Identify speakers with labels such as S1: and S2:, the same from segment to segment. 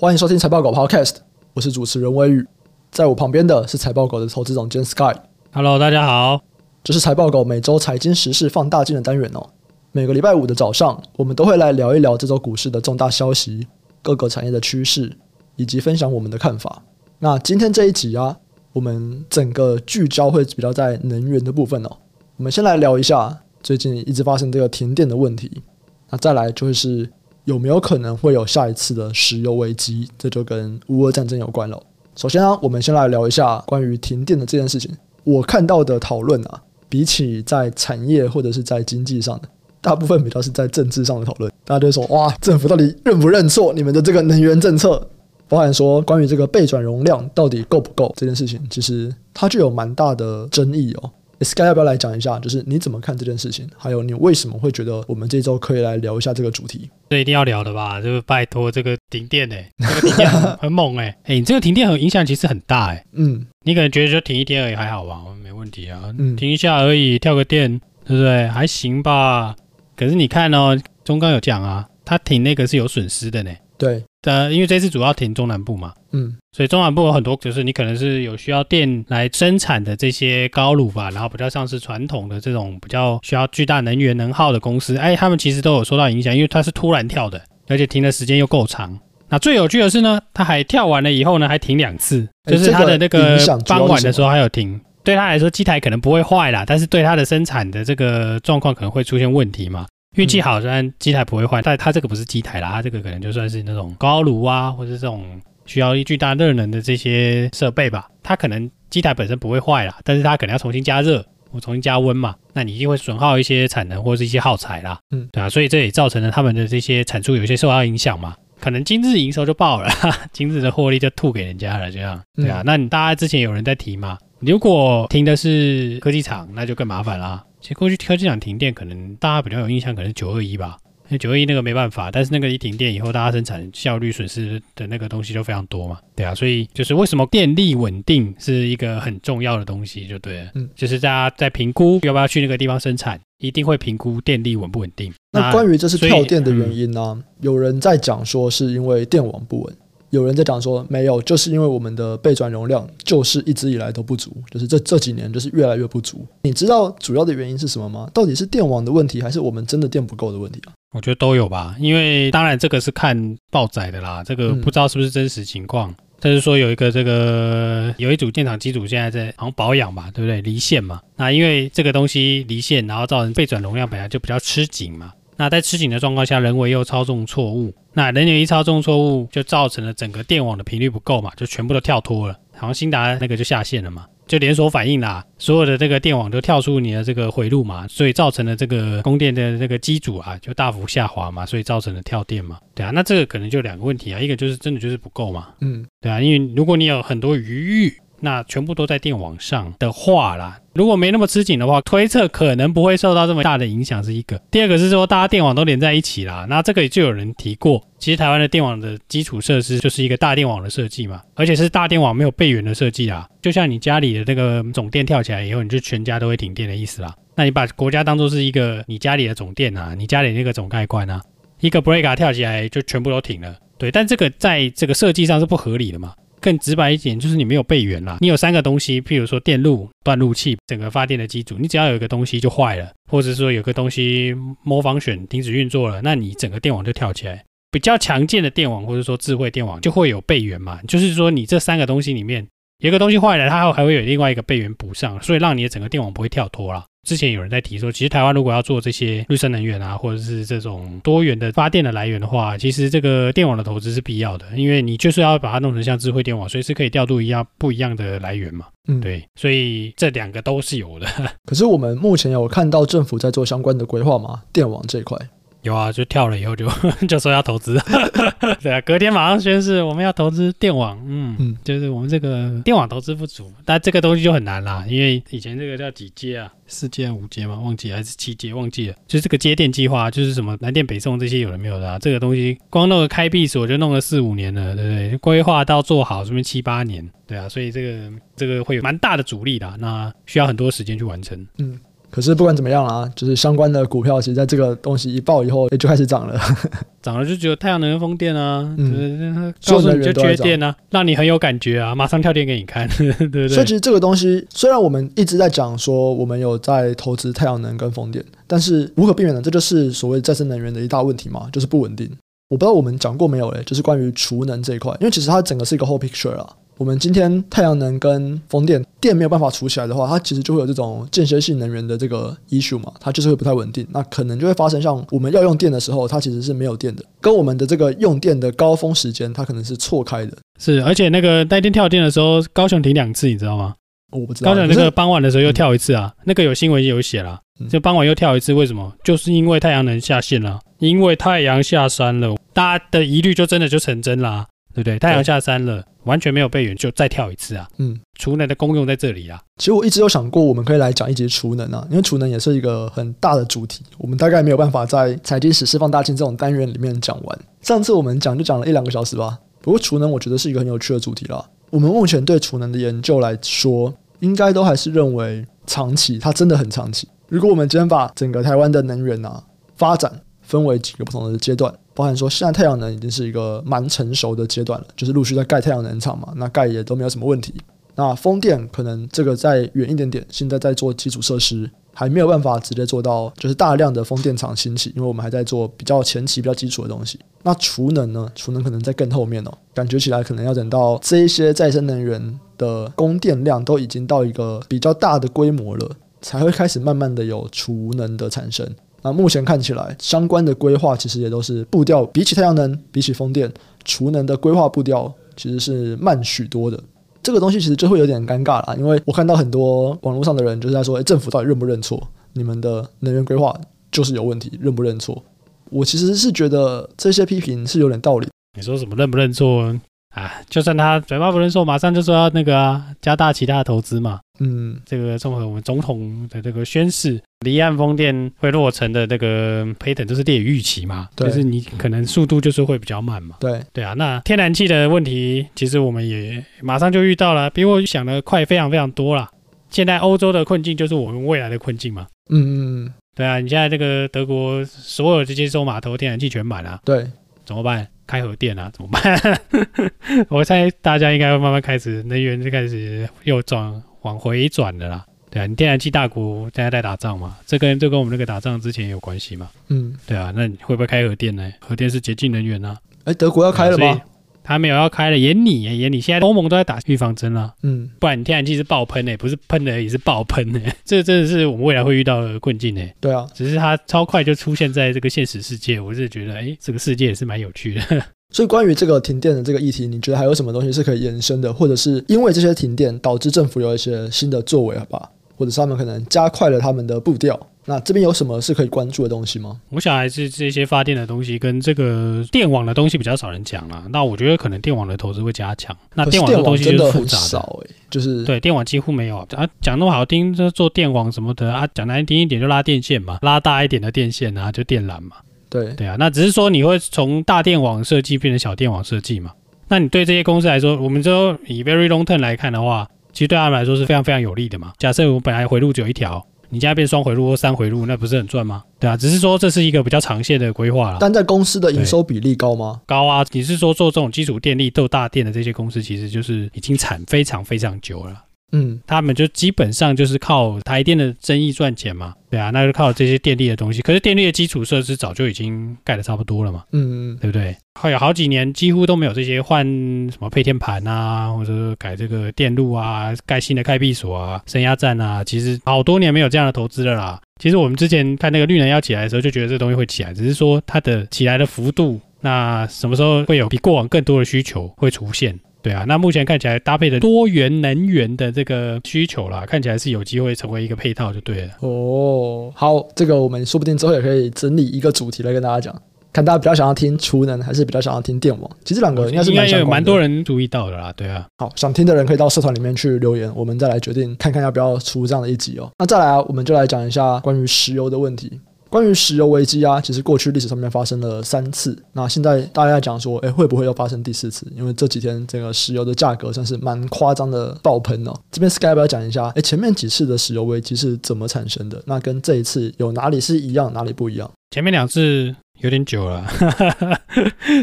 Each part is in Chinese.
S1: 欢迎收听财报狗 Podcast，我是主持人威宇，在我旁边的是财报狗的投资总监 Sky。
S2: Hello，大家好，
S1: 这是财报狗每周财经时事放大镜的单元哦。每个礼拜五的早上，我们都会来聊一聊这周股市的重大消息、各个产业的趋势，以及分享我们的看法。那今天这一集啊，我们整个聚焦会比较在能源的部分哦。我们先来聊一下最近一直发生这个停电的问题，那再来就是。有没有可能会有下一次的石油危机？这就跟乌俄战争有关了。首先呢，我们先来聊一下关于停电的这件事情。我看到的讨论啊，比起在产业或者是在经济上的，大部分比较是在政治上的讨论。大家都说，哇，政府到底认不认错你们的这个能源政策？包含说关于这个备转容量到底够不够这件事情，其实它就有蛮大的争议哦。Sky 要不要来讲一下？就是你怎么看这件事情？还有你为什么会觉得我们这周可以来聊一下这个主题？
S2: 这一定要聊的吧？就是拜托这个停电呢、欸，这个停电很，猛哎、欸！哎、欸，你这个停电很影响其实很大哎、欸。嗯，你可能觉得就停一天而已还好吧？没问题啊，嗯、停一下而已，跳个电，对不对？还行吧。可是你看哦，中钢有讲啊，他停那个是有损失的呢。
S1: 对。
S2: 呃，因为这次主要停中南部嘛，嗯，所以中南部有很多，就是你可能是有需要电来生产的这些高炉吧，然后比较像是传统的这种比较需要巨大能源能耗的公司，哎，他们其实都有受到影响，因为它是突然跳的，而且停的时间又够长。那最有趣的是呢，它还跳完了以后呢，还停两次，就是它的那个傍晚的时候还有停。对他来说，机台可能不会坏啦，但是对它的生产的这个状况可能会出现问题嘛。运气好，虽然机台不会坏，但它这个不是机台啦，它这个可能就算是那种高炉啊，或者这种需要巨大热能的这些设备吧。它可能机台本身不会坏啦，但是它可能要重新加热或重新加温嘛，那你一定会损耗一些产能或者是一些耗材啦。嗯，对啊，所以这也造成了他们的这些产出有些受到影响嘛。可能今日营收就爆了，今日的获利就吐给人家了，这样。对啊，那你大家之前有人在提嘛？如果停的是科技厂，那就更麻烦啦。其实过去科技厂停电，可能大家比较有印象，可能是九二一吧。因为九二一那个没办法，但是那个一停电以后，大家生产效率损失的那个东西就非常多嘛。对啊，所以就是为什么电力稳定是一个很重要的东西，就对了。嗯，就是大家在评估要不要去那个地方生产，一定会评估电力稳不稳定。
S1: 那关于这是跳电的原因呢？嗯，有人在讲说是因为电网不稳。有人在讲说没有，就是因为我们的备转容量就是一直以来都不足，就是这这几年就是越来越不足。你知道主要的原因是什么吗？到底是电网的问题，还是我们真的电不够的问题啊？
S2: 我觉得都有吧，因为当然这个是看报载的啦，这个不知道是不是真实情况。但是说有一个这个有一组电厂机组现在在好像保养吧，对不对？离线嘛，那因为这个东西离线，然后造成备转容量本来就比较吃紧嘛。那在吃紧的状况下，人为又操纵错误，那人员一操纵错误，就造成了整个电网的频率不够嘛，就全部都跳脱了，好像兴达那个就下线了嘛，就连锁反应啦，所有的这个电网都跳出你的这个回路嘛，所以造成了这个供电的这个机组啊，就大幅下滑嘛，所以造成了跳电嘛，对啊，那这个可能就两个问题啊，一个就是真的就是不够嘛，嗯，对啊，因为如果你有很多余裕。那全部都在电网上的话啦，如果没那么吃紧的话，推测可能不会受到这么大的影响，是一个。第二个是说，大家电网都连在一起啦，那这个也就有人提过，其实台湾的电网的基础设施就是一个大电网的设计嘛，而且是大电网没有备援的设计啦，就像你家里的这个总电跳起来以后，你就全家都会停电的意思啦。那你把国家当做是一个你家里的总电啊，你家里那个总开关啊，一个 breaker 跳起来就全部都停了，对，但这个在这个设计上是不合理的嘛。更直白一点，就是你没有备援啦。你有三个东西，譬如说电路、断路器，整个发电的机组，你只要有一个东西就坏了，或者说有个东西模仿选停止运作了，那你整个电网就跳起来。比较强健的电网或者说智慧电网就会有备援嘛，就是说你这三个东西里面有个东西坏了，它还还会有另外一个备援补上，所以让你的整个电网不会跳脱啦。之前有人在提说，其实台湾如果要做这些绿色能源啊，或者是这种多元的发电的来源的话，其实这个电网的投资是必要的，因为你就是要把它弄成像智慧电网，随时可以调度一样不一样的来源嘛。嗯，对，所以这两个都是有的。
S1: 可是我们目前有看到政府在做相关的规划吗？电网这一块？
S2: 有啊，就跳了以后就 就说要投资，对啊，隔天马上宣誓我们要投资电网，嗯嗯，就是我们这个电网投资不足，但这个东西就很难啦，因为以前这个叫几阶啊，四阶五阶嘛，忘记还是七阶忘记了，就是这个接电计划，就是什么南电北送这些有的没有的啊，这个东西光弄个开闭锁就弄了四五年了，对不对？规划到做好这边七八年，对啊，所以这个这个会有蛮大的阻力的，那需要很多时间去完成，嗯。
S1: 可是不管怎么样啊，就是相关的股票，其实在这个东西一爆以后，也就开始涨了。
S2: 涨了就只有太阳能跟风电啊，
S1: 嗯，
S2: 告诉你就缺电啊，让你很有感觉啊，马上跳电给你看，对不对？
S1: 所以其实这个东西，虽然我们一直在讲说我们有在投资太阳能跟风电，但是无可避免的，这就是所谓再生能源的一大问题嘛，就是不稳定。我不知道我们讲过没有诶，就是关于储能这一块，因为其实它整个是一个 whole picture 啊。我们今天太阳能跟风电电没有办法储起来的话，它其实就会有这种间歇性能源的这个 issue 嘛，它就是会不太稳定。那可能就会发生像我们要用电的时候，它其实是没有电的，跟我们的这个用电的高峰时间，它可能是错开的。
S2: 是，而且那个那天跳电的时候，高雄停两次，你知道吗？
S1: 我不知道。
S2: 高雄那个傍晚的时候又跳一次啊，嗯、那个有新闻有写了，就傍晚又跳一次，为什么？就是因为太阳能下线了，因为太阳下山了，大家的疑虑就真的就成真啦。对不对？太阳下山了，完全没有备援，就再跳一次啊！嗯，储能的功用在这里啊。
S1: 其实我一直有想过，我们可以来讲一节储能啊，因为储能也是一个很大的主题，我们大概没有办法在财经史释放大镜这种单元里面讲完。上次我们讲就讲了一两个小时吧。不过储能我觉得是一个很有趣的主题啦。我们目前对储能的研究来说，应该都还是认为长期，它真的很长期。如果我们今天把整个台湾的能源啊发展分为几个不同的阶段。包含说，现在太阳能已经是一个蛮成熟的阶段了，就是陆续在盖太阳能厂嘛，那盖也都没有什么问题。那风电可能这个再远一点点，现在在做基础设施，还没有办法直接做到就是大量的风电厂兴起，因为我们还在做比较前期、比较基础的东西。那储能呢？储能可能在更后面哦，感觉起来可能要等到这一些再生能源的供电量都已经到一个比较大的规模了，才会开始慢慢的有储能的产生。那目前看起来，相关的规划其实也都是步调比起太阳能、比起风电、储能的规划步调其实是慢许多的。这个东西其实就会有点尴尬了，因为我看到很多网络上的人就是在说：“诶，政府到底认不认错？你们的能源规划就是有问题，认不认错？”我其实是觉得这些批评是有点道理。
S2: 你说什么认不认错？啊，就算他嘴巴不认错，马上就说要那个啊，加大其他的投资嘛。嗯，这个综合我们总统的这个宣誓，离岸风电会落成的这个 pattern 就是列于预期嘛，对就是你可能速度就是会比较慢嘛。
S1: 对
S2: 对啊，那天然气的问题，其实我们也马上就遇到了，比我想的快非常非常多了。现在欧洲的困境就是我们未来的困境嘛。嗯嗯嗯，对啊，你现在这个德国所有这些州码头天然气全满了，
S1: 对，怎
S2: 么办？开核电啊？怎么办？我猜大家应该会慢慢开始能源就开始又转。往回转的啦，对啊，你天然气大国现在在打仗嘛，这跟这跟我们那个打仗之前有关系嘛，嗯，对啊，那你会不会开核电呢？核电是洁净能源啊，
S1: 哎，德国要开了吗？
S2: 他没有要开了，演你，演你，现在欧盟都在打预防针了，嗯，不然你天然气是爆喷诶，不是喷的也是爆喷诶，这真的是我们未来会遇到的困境诶，
S1: 对啊，
S2: 只是它超快就出现在这个现实世界，我是觉得，哎，这个世界也是蛮有趣的。
S1: 所以关于这个停电的这个议题，你觉得还有什么东西是可以延伸的，或者是因为这些停电导致政府有一些新的作为，好吧？或者是他们可能加快了他们的步调？那这边有什么是可以关注的东西吗？
S2: 我想还是这些发电的东西跟这个电网的东西比较少人讲啦。那我觉得可能电网的投资会加强。那电网的东西就是复杂的，
S1: 诶，就是
S2: 对电网几乎没有啊。讲那么好听，就做电网什么的啊，讲难听一点就拉电线嘛，拉大一点的电线啊，就电缆嘛。
S1: 对
S2: 对啊，那只是说你会从大电网设计变成小电网设计嘛？那你对这些公司来说，我们就以 very long term 来看的话，其实对他们来说是非常非常有利的嘛。假设我们本来回路只有一条，你现在变双回路或三回路，那不是很赚吗？对啊，只是说这是一个比较长线的规划了。
S1: 但在公司的营收比例高吗？
S2: 高啊！你是说做这种基础电力、做大电的这些公司，其实就是已经产非常非常久了。嗯，他们就基本上就是靠台电的生意赚钱嘛，对啊，那就靠这些电力的东西。可是电力的基础设施早就已经盖的差不多了嘛，嗯嗯，对不对？还有好几年几乎都没有这些换什么配电盘啊，或者说改这个电路啊，盖新的开闭锁啊，升压站啊，其实好多年没有这样的投资了啦。其实我们之前看那个绿能要起来的时候，就觉得这东西会起来，只是说它的起来的幅度，那什么时候会有比过往更多的需求会出现？对啊，那目前看起来搭配的多元能源的这个需求啦，看起来是有机会成为一个配套就对了。
S1: 哦，好，这个我们说不定之后也可以整理一个主题来跟大家讲，看大家比较想要听储能，还是比较想要听电网。其实两个应该是蛮。
S2: 应该有蛮多人注意到的啦，对啊。
S1: 好，想听的人可以到社团里面去留言，我们再来决定看看要不要出这样的一集哦。那再来啊，我们就来讲一下关于石油的问题。关于石油危机啊，其实过去历史上面发生了三次。那现在大家讲说，诶，会不会又发生第四次？因为这几天这个石油的价格算是蛮夸张的爆棚哦。这边 Sky 要不要讲一下？诶，前面几次的石油危机是怎么产生的？那跟这一次有哪里是一样，哪里不一样？
S2: 前面两次。有点久了，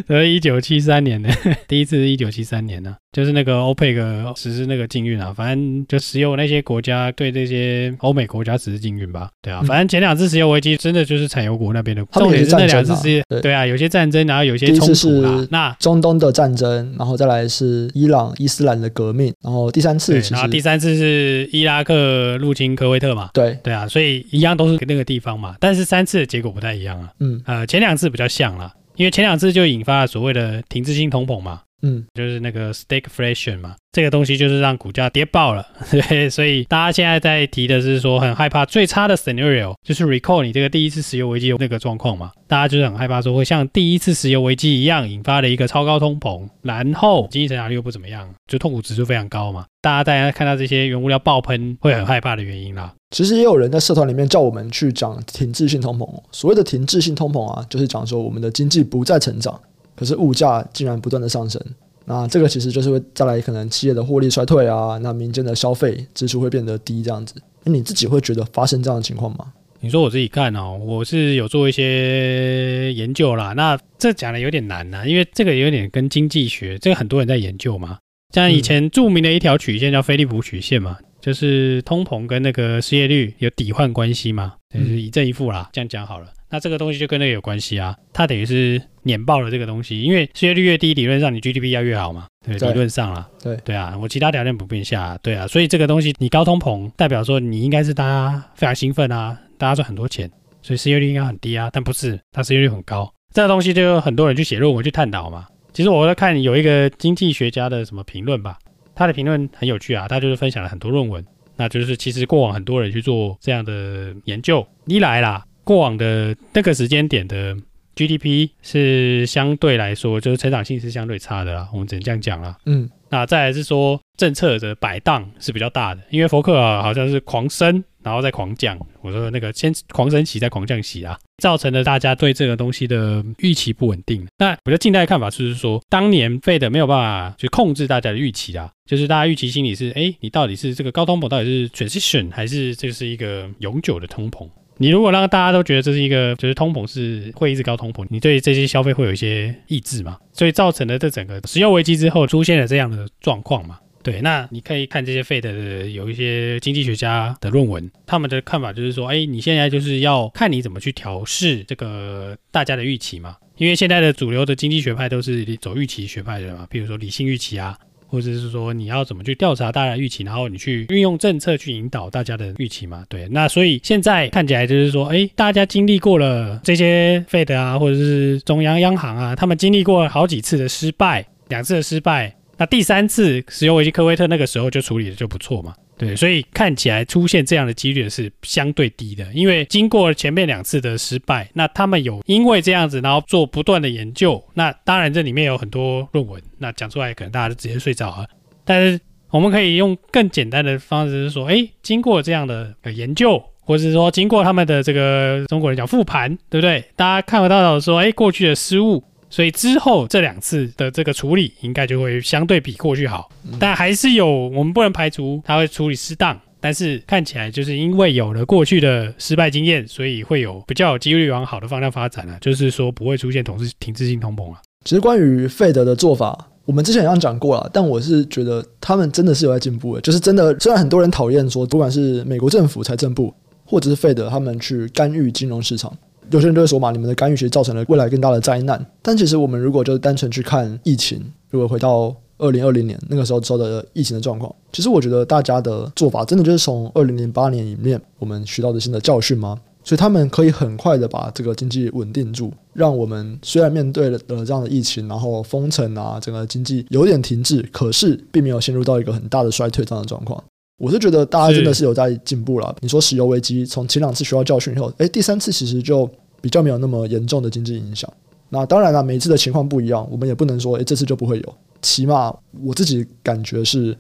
S2: 呃，一九七三年的第一次是一九七三年呢、啊，就是那个欧佩克实施那个禁运啊，反正就石油那些国家对这些欧美国家实施禁运吧，对啊，反正前两次石油危机真的就是产油国那边的，重点是那两次是，对。啊，有些战争，然后有些冲突啊，那
S1: 中东的战争，然后再来是伊朗伊斯兰的革命，然后第三次，
S2: 然后第三次是伊拉克入侵科威特嘛，
S1: 对。
S2: 对啊，所以一样都是那个地方嘛，但是三次的结果不太一样啊，嗯，呃，前两。两次比较像啦，因为前两次就引发了所谓的停滞性通膨嘛，嗯，就是那个 stagflation 嘛。这个东西就是让股价跌爆了，对，所以大家现在在提的是说很害怕最差的 scenario，就是 recall 你这个第一次石油危机的那个状况嘛，大家就是很害怕说会像第一次石油危机一样引发了一个超高通膨，然后经济成长率又不怎么样，就痛苦指数非常高嘛，大家大家看到这些原物料爆喷会很害怕的原因啦。
S1: 其实也有人在社团里面叫我们去讲停滞性通膨，所谓的停滞性通膨啊，就是讲说我们的经济不再成长，可是物价竟然不断的上升。那这个其实就是会带来可能企业的获利衰退啊，那民间的消费支出会变得低这样子。那你自己会觉得发生这样的情况吗？
S2: 你说我自己看哦，我是有做一些研究啦。那这讲的有点难呐，因为这个有点跟经济学，这个很多人在研究嘛。像以前著名的一条曲线叫菲利普曲线嘛，就是通膨跟那个失业率有抵换关系嘛，就是一正一负啦。这样讲好了。那这个东西就跟那个有关系啊，它等于是碾爆了这个东西，因为失业率越低，理论上你 GDP 要越好嘛，对，对理论上啦，
S1: 对
S2: 对啊，我其他条件不变下啊，对啊，所以这个东西你高通膨代表说你应该是大家非常兴奋啊，大家赚很多钱，所以失业率应该很低啊，但不是，它失业率很高，这个东西就有很多人去写论文去探讨嘛。其实我在看有一个经济学家的什么评论吧，他的评论很有趣啊，他就是分享了很多论文，那就是其实过往很多人去做这样的研究，一来啦。过往的那个时间点的 GDP 是相对来说，就是成长性是相对差的啦，我们只能这样讲啦。嗯，那再来是说政策的摆荡是比较大的，因为福克啊好像是狂升，然后再狂降。我说那个先狂升起再狂降起啊，造成了大家对这个东西的预期不稳定。那比较近代的看法就是说，当年 Fed 没有办法去控制大家的预期啊，就是大家预期心理是，哎，你到底是这个高通膨到底是 transition 还是这是一个永久的通膨？你如果让大家都觉得这是一个，就是通膨是会一直高通膨，你对这些消费会有一些抑制嘛？所以造成了这整个石油危机之后出现了这样的状况嘛？对，那你可以看这些费的有一些经济学家的论文，他们的看法就是说，哎，你现在就是要看你怎么去调试这个大家的预期嘛？因为现在的主流的经济学派都是走预期学派的嘛，比如说理性预期啊。或者是说你要怎么去调查大家的预期，然后你去运用政策去引导大家的预期嘛？对，那所以现在看起来就是说，哎，大家经历过了这些 Fed 啊，或者是中央央行啊，他们经历过好几次的失败，两次的失败，那第三次石油危机科威特那个时候就处理的就不错嘛。对，所以看起来出现这样的几率是相对低的，因为经过前面两次的失败，那他们有因为这样子，然后做不断的研究，那当然这里面有很多论文，那讲出来可能大家就直接睡着了。但是我们可以用更简单的方式是说，哎，经过这样的研究，或者是说经过他们的这个中国人讲复盘，对不对？大家看得到说，哎，过去的失误。所以之后这两次的这个处理应该就会相对比过去好，但还是有我们不能排除它会处理失当，但是看起来就是因为有了过去的失败经验，所以会有比较有几率往好的方向发展了，就是说不会出现同时停滞性通膨了。
S1: 其实关于费德的做法，我们之前也讲过了，但我是觉得他们真的是有在进步的，就是真的虽然很多人讨厌说，不管是美国政府财政部或者是费德他们去干预金融市场。有些人就会说嘛，你们的干预其实造成了未来更大的灾难。但其实我们如果就单纯去看疫情，如果回到二零二零年那个时候之后的疫情的状况，其实我觉得大家的做法真的就是从二零零八年里面我们学到的新的教训吗？所以他们可以很快的把这个经济稳定住，让我们虽然面对了这样的疫情，然后封城啊，整个经济有点停滞，可是并没有陷入到一个很大的衰退这样的状况。我是觉得大家真的是有在进步了。你说石油危机从前两次学到教训以后，诶，第三次其实就比较没有那么严重的经济影响。那当然了，每一次的情况不一样，我们也不能说诶，这次就不会有。起码我自己感觉是，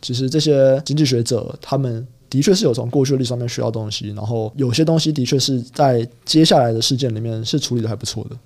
S1: 其实这些经济学者他们的确是有从过去的历史上面学到东西，然后有些东西的确是在接下来的事件里面是处理的还不错的。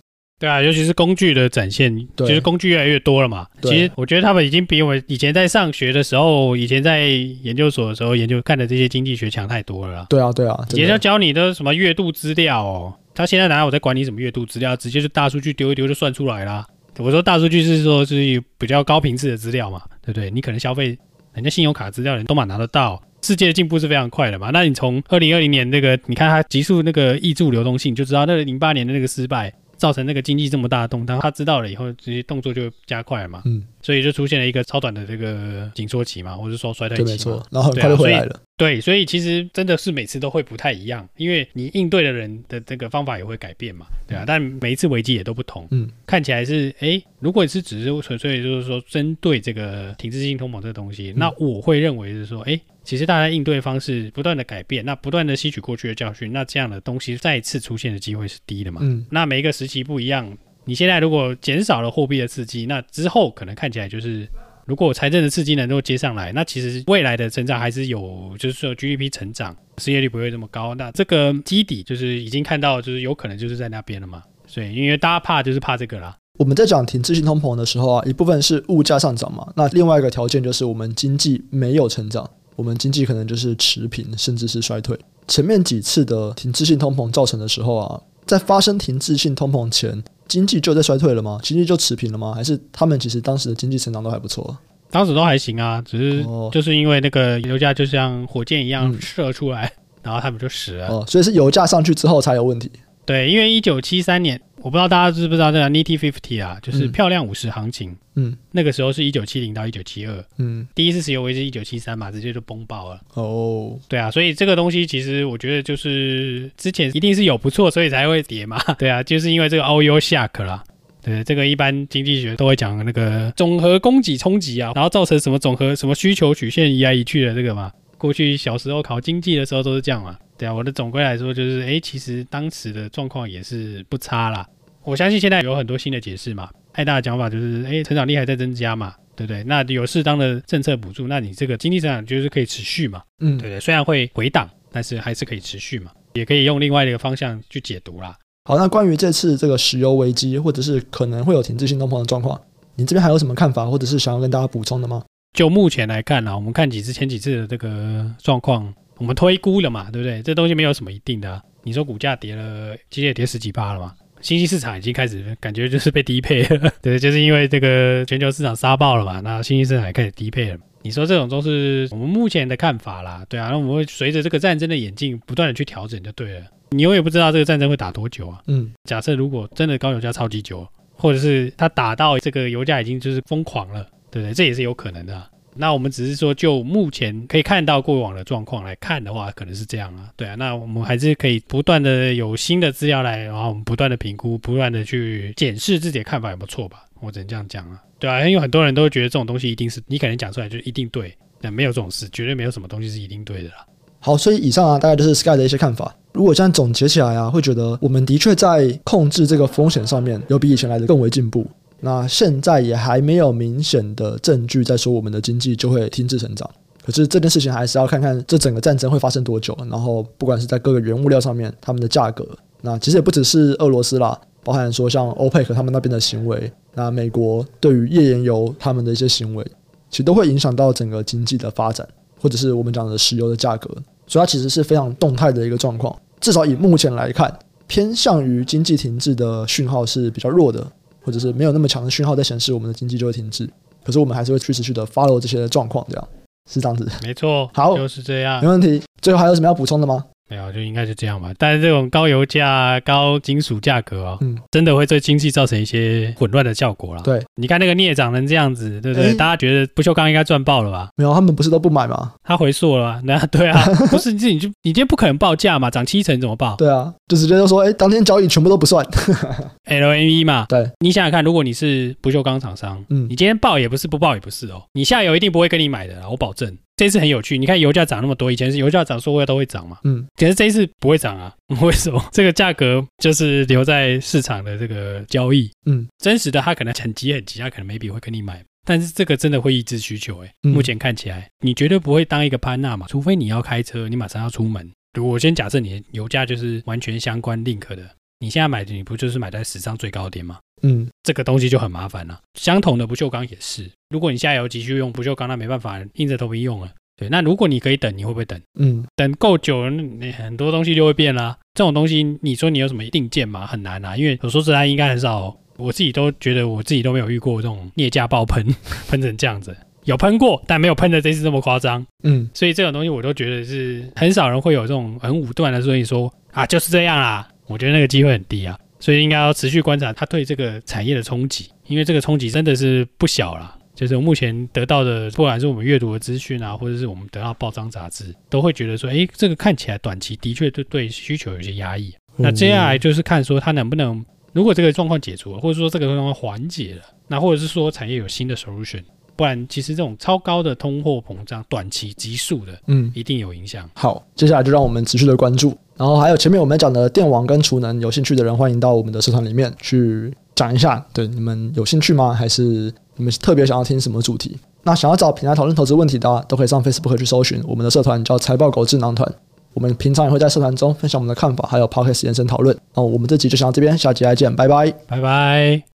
S2: 对啊，尤其是工具的展现，其实工具越来越多了嘛。其实我觉得他们已经比我们以前在上学的时候，以前在研究所的时候研究看的这些经济学强太多了。
S1: 对啊，对啊，
S2: 以前要教你的什么月度资料哦，他现在哪有在管你什么月度资料，直接就大数据丢一丢就算出来啦。我说大数据是说就是比较高频次的资料嘛，对不对？你可能消费人家信用卡资料，人都蛮拿得到。世界的进步是非常快的嘛，那你从二零二零年那个，你看它急速那个挹注流动性，就知道那个零八年的那个失败。造成那个经济这么大的动荡，他知道了以后，这些动作就加快了嘛。嗯，所以就出现了一个超短的这个紧缩期嘛，或者说衰退期嘛。没错，
S1: 然后很快就回来了。
S2: 对，所以其实真的是每次都会不太一样，因为你应对的人的这个方法也会改变嘛，对啊。但每一次危机也都不同。嗯，看起来是哎，如果你是只是纯粹就是说针对这个停滞性通膨这个东西，那我会认为是说，哎。其实大家应对方式不断的改变，那不断的吸取过去的教训，那这样的东西再次出现的机会是低的嘛？嗯，那每一个时期不一样，你现在如果减少了货币的刺激，那之后可能看起来就是，如果财政的刺激能够接上来，那其实未来的成长还是有，就是说 GDP 成长，失业率不会这么高，那这个基底就是已经看到，就是有可能就是在那边了嘛。所以因为大家怕就是怕这个啦。
S1: 我们在讲停滞性通膨的时候啊，一部分是物价上涨嘛，那另外一个条件就是我们经济没有成长。我们经济可能就是持平，甚至是衰退。前面几次的停滞性通膨造成的时候啊，在发生停滞性通膨前，经济就在衰退了吗？经济就持平了吗？还是他们其实当时的经济成长都还不错？
S2: 当时都还行啊，只是就是因为那个油价就像火箭一样射出来，嗯、然后他们就死了。
S1: 哦，所以是油价上去之后才有问题。
S2: 对，因为一九七三年。我不知道大家知不知道这个 Nifty Fifty 啊，就是漂亮五十行情。嗯，那个时候是一九七零到一九七二。嗯，第一次石油危机一九七三嘛，直接就崩爆了。哦，对啊，所以这个东西其实我觉得就是之前一定是有不错，所以才会跌嘛。对啊，就是因为这个 Oil Shock 啦。对，这个一般经济学都会讲那个总和供给冲击啊，然后造成什么总和什么需求曲线移来移去的这个嘛。过去小时候考经济的时候都是这样嘛。对啊，我的总归来说就是，哎，其实当时的状况也是不差啦。我相信现在有很多新的解释嘛，爱大的讲法就是，哎，成长力还在增加嘛，对不对？那有适当的政策补助，那你这个经济增长就是可以持续嘛，嗯，对不对？虽然会回档，但是还是可以持续嘛，也可以用另外一个方向去解读啦。
S1: 好，那关于这次这个石油危机，或者是可能会有停滞性通膨的状况，你这边还有什么看法，或者是想要跟大家补充的吗？
S2: 就目前来看呢，我们看几次前几次的这个状况，我们推估了嘛，对不对？这东西没有什么一定的啊。你说股价跌了，其实也跌十几趴了嘛。新兴市场已经开始感觉就是被低配了，对，就是因为这个全球市场杀爆了嘛，那新兴市场也开始低配了。你说这种都是我们目前的看法啦，对啊，那我们会随着这个战争的演进不断的去调整就对了。你永远不知道这个战争会打多久啊。嗯，假设如果真的高油价超级久，或者是它打到这个油价已经就是疯狂了，对不对？这也是有可能的啊。那我们只是说，就目前可以看到过往的状况来看的话，可能是这样啊。对啊，那我们还是可以不断的有新的资料来，然后我们不断的评估，不断的去检视自己的看法有没有错吧？我只能这样讲啊。对啊，因为很多人都会觉得这种东西一定是你可能讲出来就一定对，但没有这种事，绝对没有什么东西是一定对的啦。
S1: 好，所以以上啊，大概就是 Sky 的一些看法。如果这样总结起来啊，会觉得我们的确在控制这个风险上面有比以前来的更为进步。那现在也还没有明显的证据在说我们的经济就会停滞成长，可是这件事情还是要看看这整个战争会发生多久，然后不管是在各个原物料上面，他们的价格，那其实也不只是俄罗斯啦，包含说像欧佩克他们那边的行为，那美国对于页岩油他们的一些行为，其实都会影响到整个经济的发展，或者是我们讲的石油的价格，所以它其实是非常动态的一个状况，至少以目前来看，偏向于经济停滞的讯号是比较弱的。或者是没有那么强的讯号在显示我们的经济就会停滞，可是我们还是会去持续的 follow 这些状况，这样是这样子。
S2: 没错，
S1: 好，
S2: 就是这样，
S1: 没问题。最后还有什么要补充的吗？
S2: 没有，就应该是这样吧。但是这种高油价、高金属价格哦，嗯，真的会对经济造成一些混乱的效果了。
S1: 对，
S2: 你看那个镍涨成这样子，对不对？欸、大家觉得不锈钢应该赚爆了吧？
S1: 没有，他们不是都不买吗？
S2: 他回溯了？那对啊，不是你自己就你今天不可能报价嘛，涨七成怎么报？
S1: 对啊，就直接就说，哎、欸，当天交易全部都不算，
S2: LME 嘛。
S1: 对，
S2: 你想想看，如果你是不锈钢厂商，嗯，你今天报也不是，不报也不是哦，你下游一定不会跟你买的，我保证。这次很有趣，你看油价涨那么多，以前是油价涨，所有都会涨嘛。嗯，可是这一次不会涨啊？为什么？这个价格就是留在市场的这个交易。嗯，真实的他可能很急很急，他可能 maybe 会跟你买，但是这个真的会抑制需求，诶，
S1: 嗯
S2: 目前看起来，你绝对不会当一个潘娜嘛，除非你要开车，你马上要出门。如果我先假设你的油价就是完全相关 link 的，你现在买的你不就是买在史上最高点吗？
S1: 嗯，
S2: 这个东西就很麻烦了。相同的不锈钢也是，如果你下游急需用不锈钢，那没办法，硬着头皮用了。对，那如果你可以等，你会不会等？
S1: 嗯，
S2: 等够久了，那很多东西就会变啦。这种东西，你说你有什么定见吗？很难啊，因为我说实在，应该很少。我自己都觉得，我自己都没有遇过这种镍价爆喷，喷成这样子。有喷过，但没有喷的这次这么夸张。
S1: 嗯，
S2: 所以这种东西我都觉得是很少人会有这种很武断的，所以说啊就是这样啦。我觉得那个机会很低啊，所以应该要持续观察它对这个产业的冲击，因为这个冲击真的是不小啦。就是目前得到的，不管是我们阅读的资讯啊，或者是我们得到报章杂志，都会觉得说，诶，这个看起来短期的确对对需求有些压抑。那接下来就是看说它能不能，如果这个状况解除了，或者说这个状况缓解了，那或者是说产业有新的 solution，不然其实这种超高的通货膨胀，短期急速的，
S1: 嗯，
S2: 一定有影响。
S1: 好，接下来就让我们持续的关注。然后还有前面我们讲的电网跟储能，有兴趣的人欢迎到我们的社团里面去讲一下。对，你们有兴趣吗？还是？你们特别想要听什么主题？那想要找平台讨论投资问题的话，都可以上 Facebook 去搜寻我们的社团，叫财报狗智囊团。我们平常也会在社团中分享我们的看法，还有 Podcast 延伸讨论。那我们这集就讲到这边，下集再见，拜拜，
S2: 拜拜。